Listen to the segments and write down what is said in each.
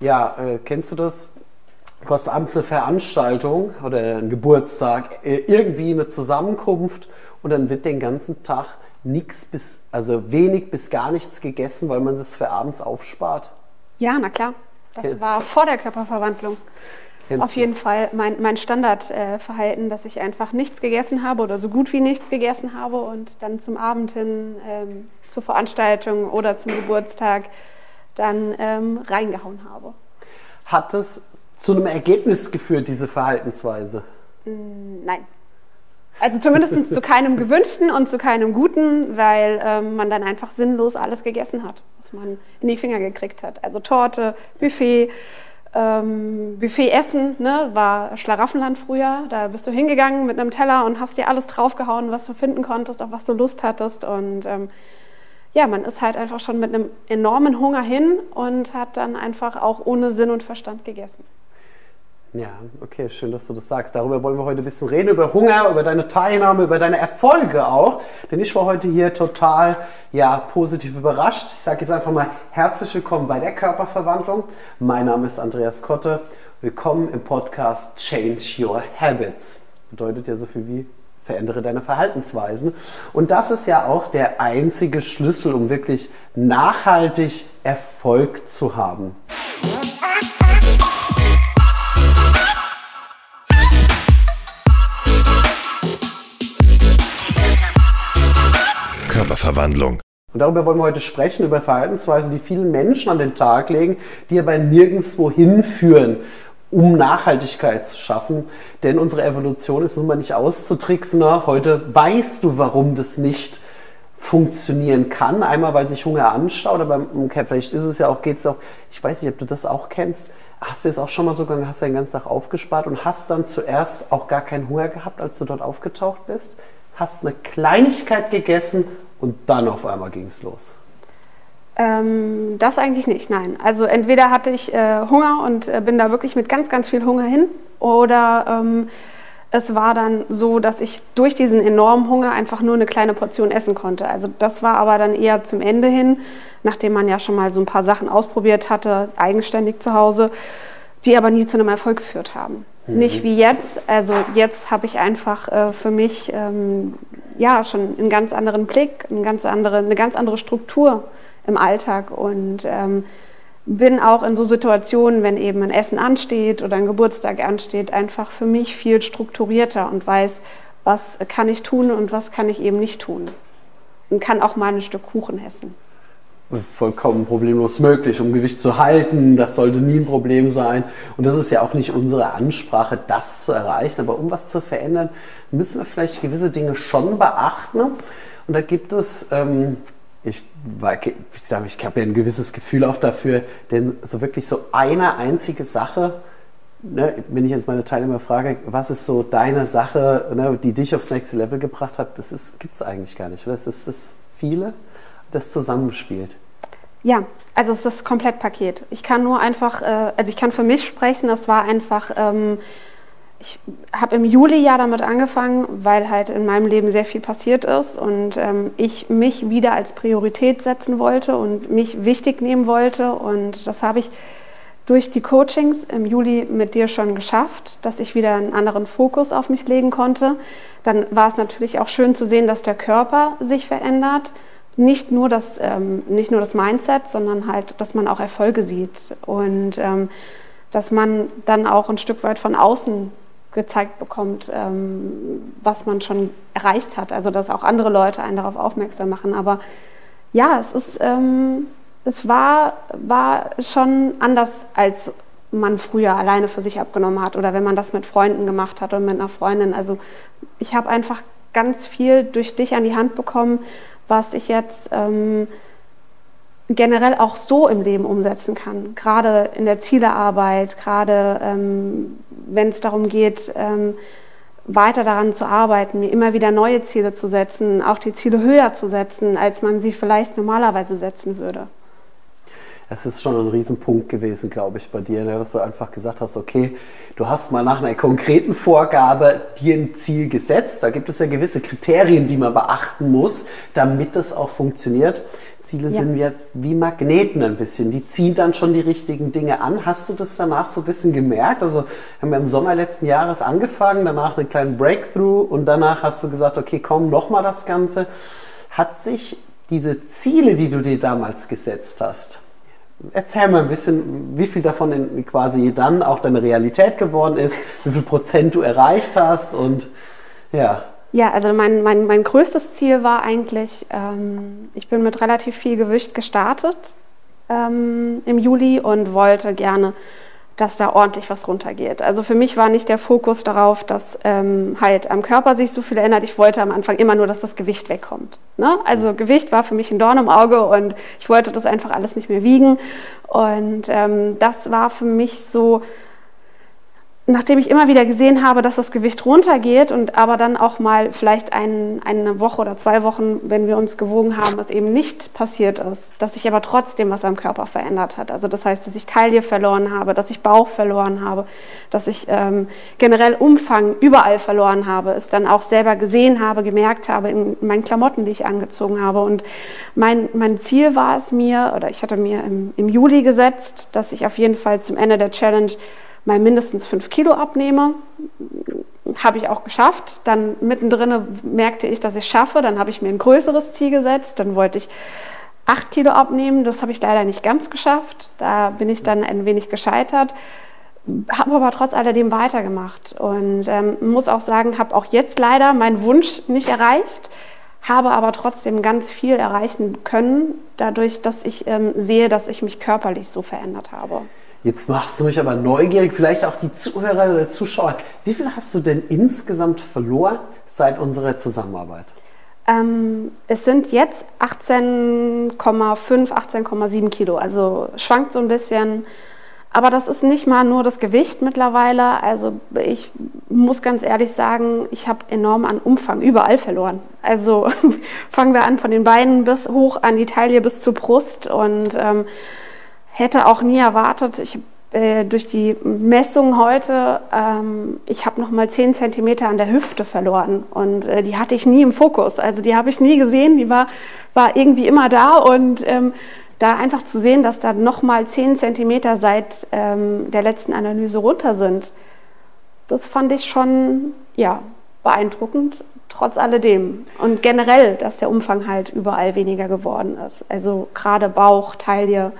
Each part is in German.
Ja, äh, kennst du das? Du hast abends eine Veranstaltung oder einen Geburtstag, äh, irgendwie eine Zusammenkunft und dann wird den ganzen Tag nichts bis, also wenig bis gar nichts gegessen, weil man das für abends aufspart. Ja, na klar. Das war vor der Körperverwandlung. Kennst Auf du? jeden Fall mein, mein Standardverhalten, dass ich einfach nichts gegessen habe oder so gut wie nichts gegessen habe und dann zum Abend hin ähm, zur Veranstaltung oder zum Geburtstag dann ähm, reingehauen habe. Hat es zu einem Ergebnis geführt, diese Verhaltensweise? Nein. Also zumindest zu keinem gewünschten und zu keinem guten, weil ähm, man dann einfach sinnlos alles gegessen hat, was man in die Finger gekriegt hat. Also Torte, Buffet, ähm, Buffet essen, ne, war Schlaraffenland früher. Da bist du hingegangen mit einem Teller und hast dir alles draufgehauen, was du finden konntest, auf was du Lust hattest. Und ähm, ja, man ist halt einfach schon mit einem enormen Hunger hin und hat dann einfach auch ohne Sinn und Verstand gegessen. Ja, okay, schön, dass du das sagst. Darüber wollen wir heute ein bisschen reden, über Hunger, über deine Teilnahme, über deine Erfolge auch. Denn ich war heute hier total ja, positiv überrascht. Ich sage jetzt einfach mal herzlich willkommen bei der Körperverwandlung. Mein Name ist Andreas Kotte. Willkommen im Podcast Change Your Habits. Bedeutet ja so viel wie verändere deine Verhaltensweisen. Und das ist ja auch der einzige Schlüssel, um wirklich nachhaltig Erfolg zu haben. Körperverwandlung. Und darüber wollen wir heute sprechen, über Verhaltensweisen, die viele Menschen an den Tag legen, die aber nirgendwo hinführen, um Nachhaltigkeit zu schaffen. Denn unsere Evolution ist nun mal nicht auszutricksen. Na, Heute weißt du, warum das nicht funktionieren kann. Einmal, weil sich Hunger anstaut, aber vielleicht ist es ja auch, geht es auch, ich weiß nicht, ob du das auch kennst. Hast du es auch schon mal so gegangen, hast du den ganzen Tag aufgespart und hast dann zuerst auch gar keinen Hunger gehabt, als du dort aufgetaucht bist? Hast eine Kleinigkeit gegessen und dann auf einmal ging es los. Ähm, das eigentlich nicht, nein. Also entweder hatte ich äh, Hunger und äh, bin da wirklich mit ganz, ganz viel Hunger hin oder ähm, es war dann so, dass ich durch diesen enormen Hunger einfach nur eine kleine Portion essen konnte. Also das war aber dann eher zum Ende hin, nachdem man ja schon mal so ein paar Sachen ausprobiert hatte, eigenständig zu Hause, die aber nie zu einem Erfolg geführt haben. Nicht wie jetzt. Also jetzt habe ich einfach äh, für mich ähm, ja schon einen ganz anderen Blick, eine ganz andere, eine ganz andere Struktur im Alltag und ähm, bin auch in so Situationen, wenn eben ein Essen ansteht oder ein Geburtstag ansteht, einfach für mich viel strukturierter und weiß, was kann ich tun und was kann ich eben nicht tun. Und kann auch mal ein Stück Kuchen essen. vollkommen problemlos möglich, um Gewicht zu halten. Das sollte nie ein Problem sein. Und das ist ja auch nicht unsere Ansprache, das zu erreichen. Aber um was zu verändern, müssen wir vielleicht gewisse Dinge schon beachten. Und da gibt es, ähm, ich, ich, habe ja ein gewisses Gefühl auch dafür, denn so wirklich so eine einzige Sache, ne, wenn ich jetzt meine Teilnehmer frage, was ist so deine Sache, ne, die dich aufs nächste Level gebracht hat, das gibt es eigentlich gar nicht. Das ist das viele, das zusammenspielt. Ja, also es ist das Komplettpaket. Ich kann nur einfach, äh, also ich kann für mich sprechen, das war einfach, ähm, ich habe im Juli ja damit angefangen, weil halt in meinem Leben sehr viel passiert ist und ähm, ich mich wieder als Priorität setzen wollte und mich wichtig nehmen wollte und das habe ich durch die Coachings im Juli mit dir schon geschafft, dass ich wieder einen anderen Fokus auf mich legen konnte. Dann war es natürlich auch schön zu sehen, dass der Körper sich verändert. Nicht nur das, ähm, nicht nur das Mindset, sondern halt, dass man auch Erfolge sieht und ähm, dass man dann auch ein Stück weit von außen gezeigt bekommt, ähm, was man schon erreicht hat. Also dass auch andere Leute einen darauf aufmerksam machen. Aber ja, es ist, ähm, es war, war schon anders, als man früher alleine für sich abgenommen hat oder wenn man das mit Freunden gemacht hat oder mit einer Freundin. Also ich habe einfach ganz viel durch dich an die Hand bekommen, was ich jetzt ähm, generell auch so im Leben umsetzen kann. Gerade in der Zielearbeit, gerade ähm, wenn es darum geht, ähm, weiter daran zu arbeiten, mir immer wieder neue Ziele zu setzen, auch die Ziele höher zu setzen, als man sie vielleicht normalerweise setzen würde. Das ist schon ein Riesenpunkt gewesen, glaube ich, bei dir, ne? dass du einfach gesagt hast, okay, du hast mal nach einer konkreten Vorgabe dir ein Ziel gesetzt. Da gibt es ja gewisse Kriterien, die man beachten muss, damit das auch funktioniert. Ziele ja. sind wir wie Magneten ein bisschen. Die ziehen dann schon die richtigen Dinge an. Hast du das danach so ein bisschen gemerkt? Also haben wir im Sommer letzten Jahres angefangen, danach einen kleinen Breakthrough und danach hast du gesagt, okay, komm, nochmal das Ganze. Hat sich diese Ziele, die du dir damals gesetzt hast, Erzähl mal ein bisschen, wie viel davon quasi dann auch deine Realität geworden ist, wie viel Prozent du erreicht hast und ja. Ja, also mein, mein, mein größtes Ziel war eigentlich, ähm, ich bin mit relativ viel Gewicht gestartet ähm, im Juli und wollte gerne dass da ordentlich was runtergeht. Also für mich war nicht der Fokus darauf, dass ähm, halt am Körper sich so viel ändert. Ich wollte am Anfang immer nur, dass das Gewicht wegkommt. Ne? Also Gewicht war für mich ein Dorn im Auge und ich wollte das einfach alles nicht mehr wiegen. Und ähm, das war für mich so nachdem ich immer wieder gesehen habe, dass das Gewicht runtergeht und aber dann auch mal vielleicht ein, eine Woche oder zwei Wochen, wenn wir uns gewogen haben, was eben nicht passiert ist, dass sich aber trotzdem was am Körper verändert hat. Also das heißt, dass ich Taille verloren habe, dass ich Bauch verloren habe, dass ich ähm, generell Umfang überall verloren habe, es dann auch selber gesehen habe, gemerkt habe in meinen Klamotten, die ich angezogen habe. Und mein, mein Ziel war es mir, oder ich hatte mir im, im Juli gesetzt, dass ich auf jeden Fall zum Ende der Challenge mal mindestens fünf Kilo abnehme. Habe ich auch geschafft. Dann mittendrin merkte ich, dass ich schaffe. Dann habe ich mir ein größeres Ziel gesetzt. Dann wollte ich acht Kilo abnehmen. Das habe ich leider nicht ganz geschafft. Da bin ich dann ein wenig gescheitert. Habe aber trotz alledem weitergemacht und ähm, muss auch sagen, habe auch jetzt leider meinen Wunsch nicht erreicht, habe aber trotzdem ganz viel erreichen können, dadurch, dass ich ähm, sehe, dass ich mich körperlich so verändert habe. Jetzt machst du mich aber neugierig, vielleicht auch die Zuhörer oder Zuschauer. Wie viel hast du denn insgesamt verloren seit unserer Zusammenarbeit? Ähm, es sind jetzt 18,5, 18,7 Kilo. Also schwankt so ein bisschen. Aber das ist nicht mal nur das Gewicht mittlerweile. Also ich muss ganz ehrlich sagen, ich habe enorm an Umfang überall verloren. Also fangen wir an von den Beinen bis hoch an die Taille bis zur Brust und ähm, hätte auch nie erwartet, ich äh, durch die Messung heute, ähm, ich habe noch mal 10 cm an der Hüfte verloren und äh, die hatte ich nie im Fokus. Also die habe ich nie gesehen, die war, war irgendwie immer da und ähm, da einfach zu sehen, dass da noch mal 10 cm seit ähm, der letzten Analyse runter sind, das fand ich schon ja, beeindruckend, trotz alledem. Und generell, dass der Umfang halt überall weniger geworden ist. Also gerade Bauch, Taille,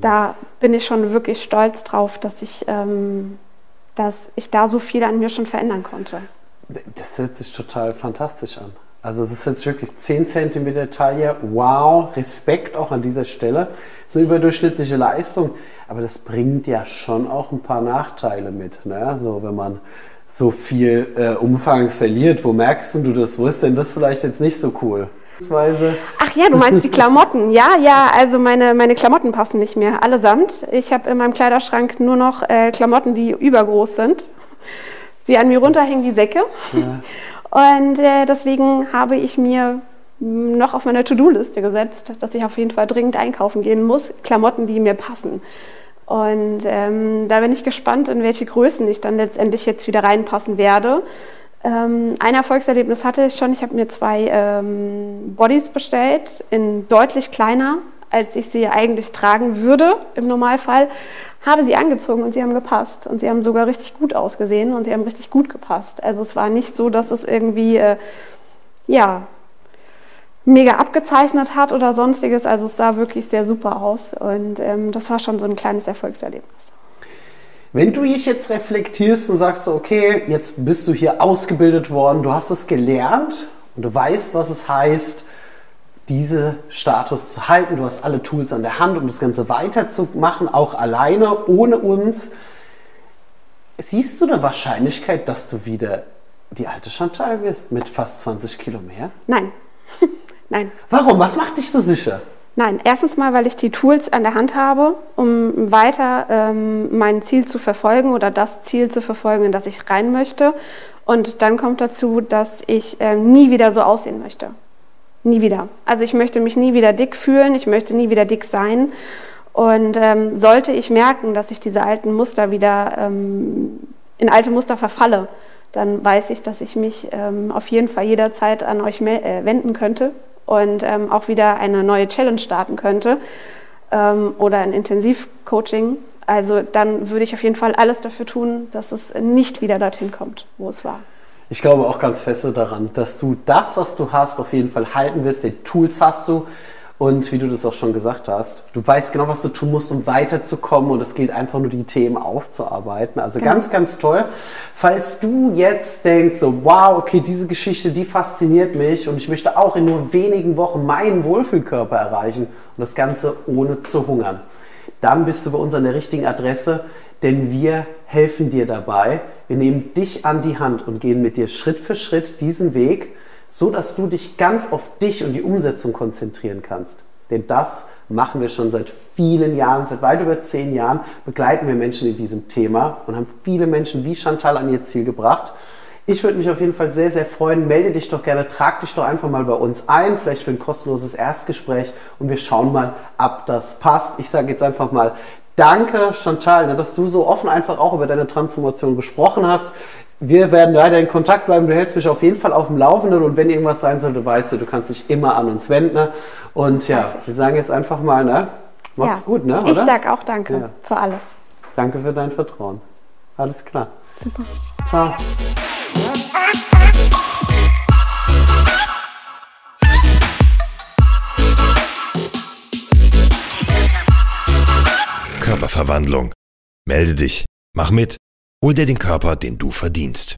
da bin ich schon wirklich stolz drauf, dass ich, ähm, dass ich da so viel an mir schon verändern konnte. Das hört sich total fantastisch an. Also es ist jetzt wirklich 10 cm Taille. Wow, Respekt auch an dieser Stelle. Das ist eine überdurchschnittliche Leistung. Aber das bringt ja schon auch ein paar Nachteile mit. Ne? So, wenn man so viel äh, Umfang verliert, wo merkst du das? Wo ist denn das vielleicht jetzt nicht so cool? Ach ja, du meinst die Klamotten. Ja, ja, also meine, meine Klamotten passen nicht mehr, allesamt. Ich habe in meinem Kleiderschrank nur noch äh, Klamotten, die übergroß sind. Sie an mir runterhängen wie Säcke. Ja. Und äh, deswegen habe ich mir noch auf meine To-Do-Liste gesetzt, dass ich auf jeden Fall dringend einkaufen gehen muss. Klamotten, die mir passen. Und ähm, da bin ich gespannt, in welche Größen ich dann letztendlich jetzt wieder reinpassen werde. Ähm, ein Erfolgserlebnis hatte ich schon. Ich habe mir zwei ähm, Bodies bestellt, in deutlich kleiner, als ich sie eigentlich tragen würde im Normalfall. Habe sie angezogen und sie haben gepasst. Und sie haben sogar richtig gut ausgesehen und sie haben richtig gut gepasst. Also es war nicht so, dass es irgendwie, äh, ja, mega abgezeichnet hat oder sonstiges. Also es sah wirklich sehr super aus. Und ähm, das war schon so ein kleines Erfolgserlebnis. Wenn du dich jetzt reflektierst und sagst, okay, jetzt bist du hier ausgebildet worden, du hast es gelernt und du weißt, was es heißt, diese Status zu halten, du hast alle Tools an der Hand, um das Ganze weiterzumachen, auch alleine, ohne uns. Siehst du eine Wahrscheinlichkeit, dass du wieder die alte Chantal wirst mit fast 20 Kilo mehr? Nein. Nein. Warum? Was macht dich so sicher? Nein, erstens mal, weil ich die Tools an der Hand habe, um weiter ähm, mein Ziel zu verfolgen oder das Ziel zu verfolgen, in das ich rein möchte. Und dann kommt dazu, dass ich äh, nie wieder so aussehen möchte. Nie wieder. Also ich möchte mich nie wieder dick fühlen, ich möchte nie wieder dick sein. Und ähm, sollte ich merken, dass ich diese alten Muster wieder ähm, in alte Muster verfalle, dann weiß ich, dass ich mich ähm, auf jeden Fall jederzeit an euch äh, wenden könnte und ähm, auch wieder eine neue Challenge starten könnte ähm, oder ein Intensivcoaching. Also dann würde ich auf jeden Fall alles dafür tun, dass es nicht wieder dorthin kommt, wo es war. Ich glaube auch ganz fest daran, dass du das, was du hast, auf jeden Fall halten wirst. Die Tools hast du. Und wie du das auch schon gesagt hast, du weißt genau, was du tun musst, um weiterzukommen. Und es gilt einfach nur, die Themen aufzuarbeiten. Also genau. ganz, ganz toll. Falls du jetzt denkst, so, wow, okay, diese Geschichte, die fasziniert mich und ich möchte auch in nur wenigen Wochen meinen Wohlfühlkörper erreichen und das Ganze ohne zu hungern, dann bist du bei uns an der richtigen Adresse, denn wir helfen dir dabei. Wir nehmen dich an die Hand und gehen mit dir Schritt für Schritt diesen Weg so dass du dich ganz auf dich und die Umsetzung konzentrieren kannst. Denn das machen wir schon seit vielen Jahren, seit weit über zehn Jahren begleiten wir Menschen in diesem Thema und haben viele Menschen wie Chantal an ihr Ziel gebracht. Ich würde mich auf jeden Fall sehr, sehr freuen. Melde dich doch gerne, trag dich doch einfach mal bei uns ein, vielleicht für ein kostenloses Erstgespräch und wir schauen mal, ob das passt. Ich sage jetzt einfach mal Danke, Chantal, ne, dass du so offen einfach auch über deine Transformation gesprochen hast. Wir werden weiter in Kontakt bleiben. Du hältst mich auf jeden Fall auf dem Laufenden und wenn irgendwas sein sollte, weißt du, du kannst dich immer an uns wenden. Ne? Und ja, wir sagen jetzt einfach mal, ne? Macht's ja. gut, ne? Oder? Ich sag auch danke ja. für alles. Danke für dein Vertrauen. Alles klar. Super. Ciao. Körperverwandlung. Melde dich. Mach mit. Hol dir den Körper, den du verdienst.